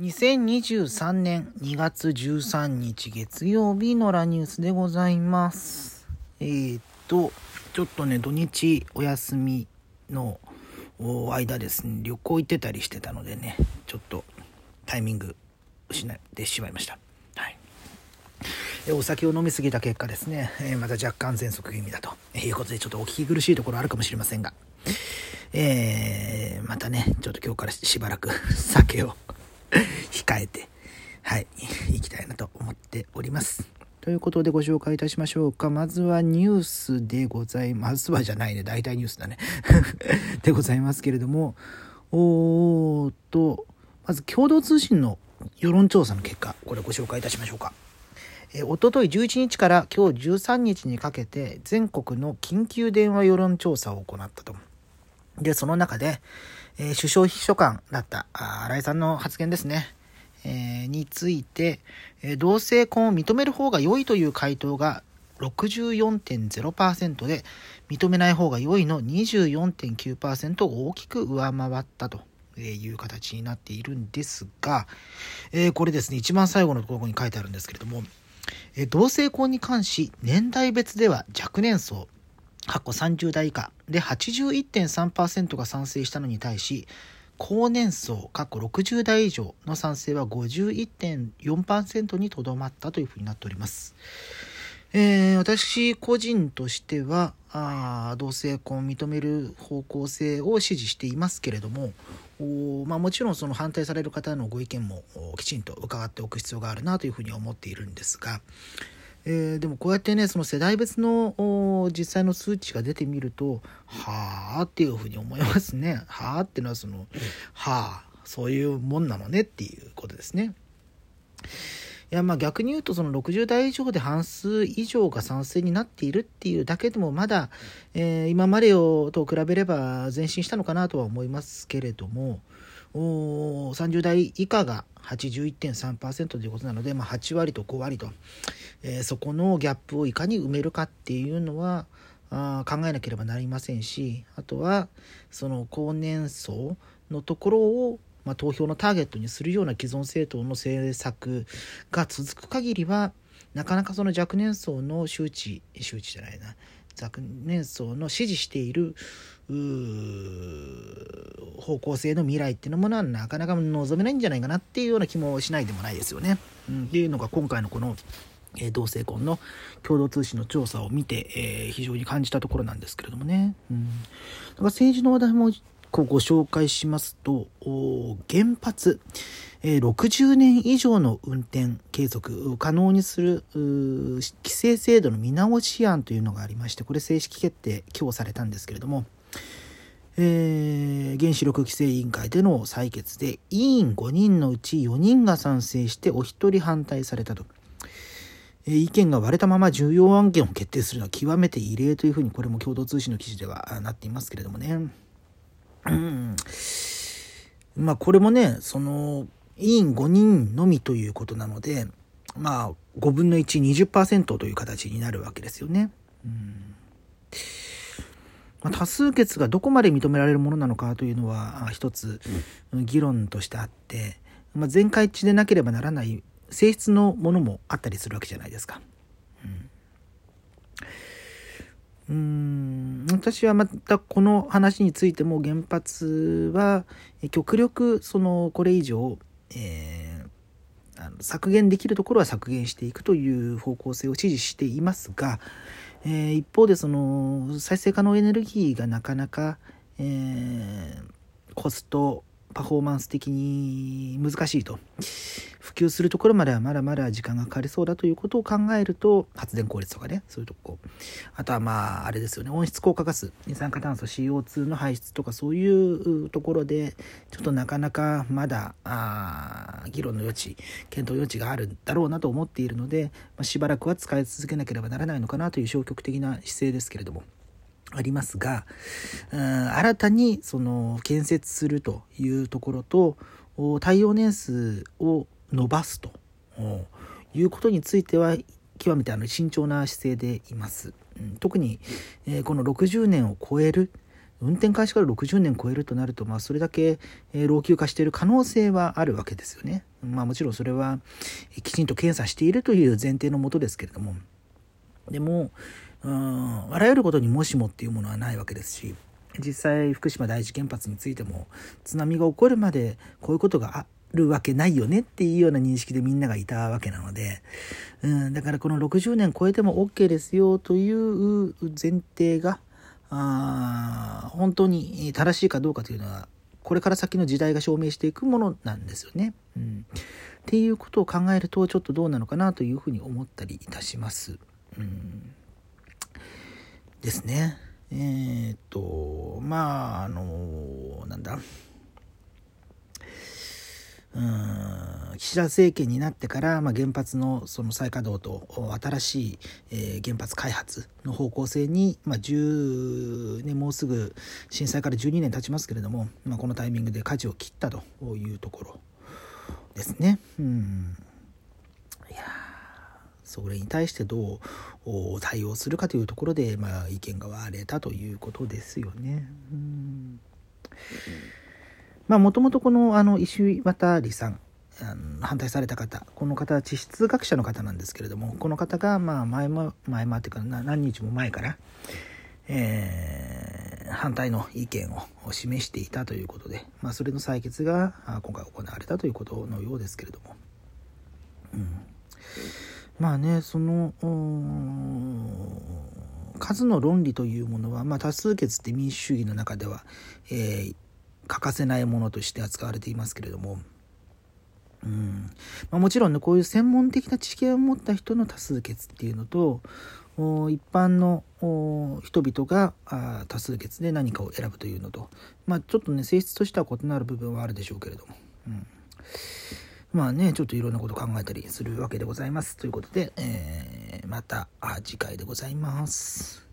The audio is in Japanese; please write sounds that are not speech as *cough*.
2023年2月13日月曜日のラニュースでございます。えー、っと、ちょっとね、土日お休みの間ですね、旅行行ってたりしてたのでね、ちょっとタイミング失ってしまいました。はい。えお酒を飲みすぎた結果ですね、えまた若干喘息気味だということで、ちょっとお聞き苦しいところあるかもしれませんが、えーまたね、ちょっと今日からしばらく酒を *laughs* 控えて、はい、行きたいなと思っております。ということでご紹介いたしましょうか。まずはニュースでございます。まずはじゃないね。大体ニュースだね。*laughs* でございますけれども、おーっと、まず共同通信の世論調査の結果、これご紹介いたしましょうか。え、おととい11日から今日13日にかけて全国の緊急電話世論調査を行ったと。で、その中で、えー首相秘書官だった新井さんの発言ですね。えーについて、えー同性婚を認める方が良いという回答が64.0%で、認めない方が良いの24.9%を大きく上回ったという形になっているんですが、えーこれですね、一番最後のところに書いてあるんですけれども、えー同性婚に関し、年代別では若年層、過去30代以下で81.3%が賛成したのに対し、高年層、過去60代以上の賛成は51.4%にとどまったというふうになっております。えー私個人としてはあ同性婚を認める方向性を支持していますけれどもおまあ、もちろんその反対される方のご意見もきちんと伺っておく必要があるなというふうに思っているんですが、えーでもこうやってねその世代別の実際の数値が出てみるとはあっていうふうに思いますねはあっていうのはそのはあそういうもんなのねっていうことですね。いやまあ逆に言うとその60代以上で半数以上が賛成になっているっていうだけでもまだ、えー今までと比べれば前進したのかなとは思いますけれどもお30代以下が81.3%ということなので、まあ、8割と5割と、えーそこのギャップをいかに埋めるかっていうのはあ考えなければなりませんしあとはその高年層のところを、まあ、投票のターゲットにするような既存政党の政策が続く限りはなかなかその若年層の周知周知じゃないな若年層の支持しているうー方向性の未来っていうものはなかなか望めないんじゃないかなっていうような気もしないでもないですよね。うん、っていうのが今回のこのえー同性婚の共同通信の調査を見て、えー非常に感じたところなんですけれどもね。うん、だから政治の話題もこうご紹介しますと、原発、えー60年以上の運転継続可能にする規制制度の見直し案というのがありまして、これ正式決定、今日されたんですけれども、えー原子力規制委員会での採決で委員5人のうち4人が賛成してお一人反対されたと。えー意見が割れたまま重要案件を決定するのは極めて異例というふうにこれも共同通信の記事ではなっていますけれどもね。まあこれもね、その委員5人のみということなので、まあ5分の1、20%という形になるわけですよね。うんまあ、多数決がどこまで認められるものなのかというのはあ一つ議論としてあって、まあ、全会一致でなければならない性質のものもあったりするわけじゃないですか。うん、うーん。私はまたこの話についても原発はえ極力そのこれ以上、えーあの削減できるところは削減していくという方向性を支持していますが、えー一方でその再生可能エネルギーがなかなか、えーコストパフォーマンス的に難しいと。及するところまではまだまだ時間がかかりそうだということを考えると発電効率とかねそういうとこあとはまああれですよね温室効果ガス二酸化炭素 CO2 の排出とかそういうところでちょっとなかなかまだあ議論の余地検討余地があるんだろうなと思っているので、まあ、しばらくは使い続けなければならないのかなという消極的な姿勢ですけれども。ありますが、うん新たにその建設するというところと耐用年数を伸ばすということについては極めてあの慎重な姿勢でいます。特に、えーこの60年を超える運転開始から60年超えるとなると、まあ、それだけ、え老朽化している可能性はあるわけですよね。まあ、もちろんそれはきちんと検査しているという前提のもとですけれどもでもうんあらゆることにもしもっていうものはないわけですし実際福島第一原発についても津波が起こるまでこういうことがあるわけないよねっていうような認識でみんながいたわけなので、うん、だからこの60年超えても OK ですよという前提があ本当に正しいかどうかというのはこれから先の時代が証明していくものなんですよね。うん、っていうことを考えるとちょっとどうなのかなというふうに思ったりいたします。うん、ですね。えー、っとまああのなんだ？うん岸田政権になってから、まあ、原発のその再稼働と新しい、えー、原発開発の方向性に、まあ、10年もうすぐ震災から12年経ちますけれども、まあ、このタイミングで舵を切ったというところですね。うんいやそれに対してどう対応するかというところで、まあ、意見が割れたということですよね。うんまあ、もともとこの、あの、石渡さん、反対された方、この方は地質学者の方なんですけれども、この方が、まあ、前も、前もっていうか、何日も前から、えー、反対の意見を示していたということで、まあ、それの採決が今回行われたということのようですけれども。うん、まあね、その、数の論理というものは、まあ、多数決って民主主義の中では、えー、欠かせないものとして扱われていますけれども、うん。まあ、もちろんねこういう専門的な知識を持った人の多数決っていうのと一般の人々が多数決で何かを選ぶというのと、まあ、ちょっとね性質としては異なる部分はあるでしょうけれども、うん、まあねちょっといろんなこと考えたりするわけでございます。ということで、えー、また次回でございます。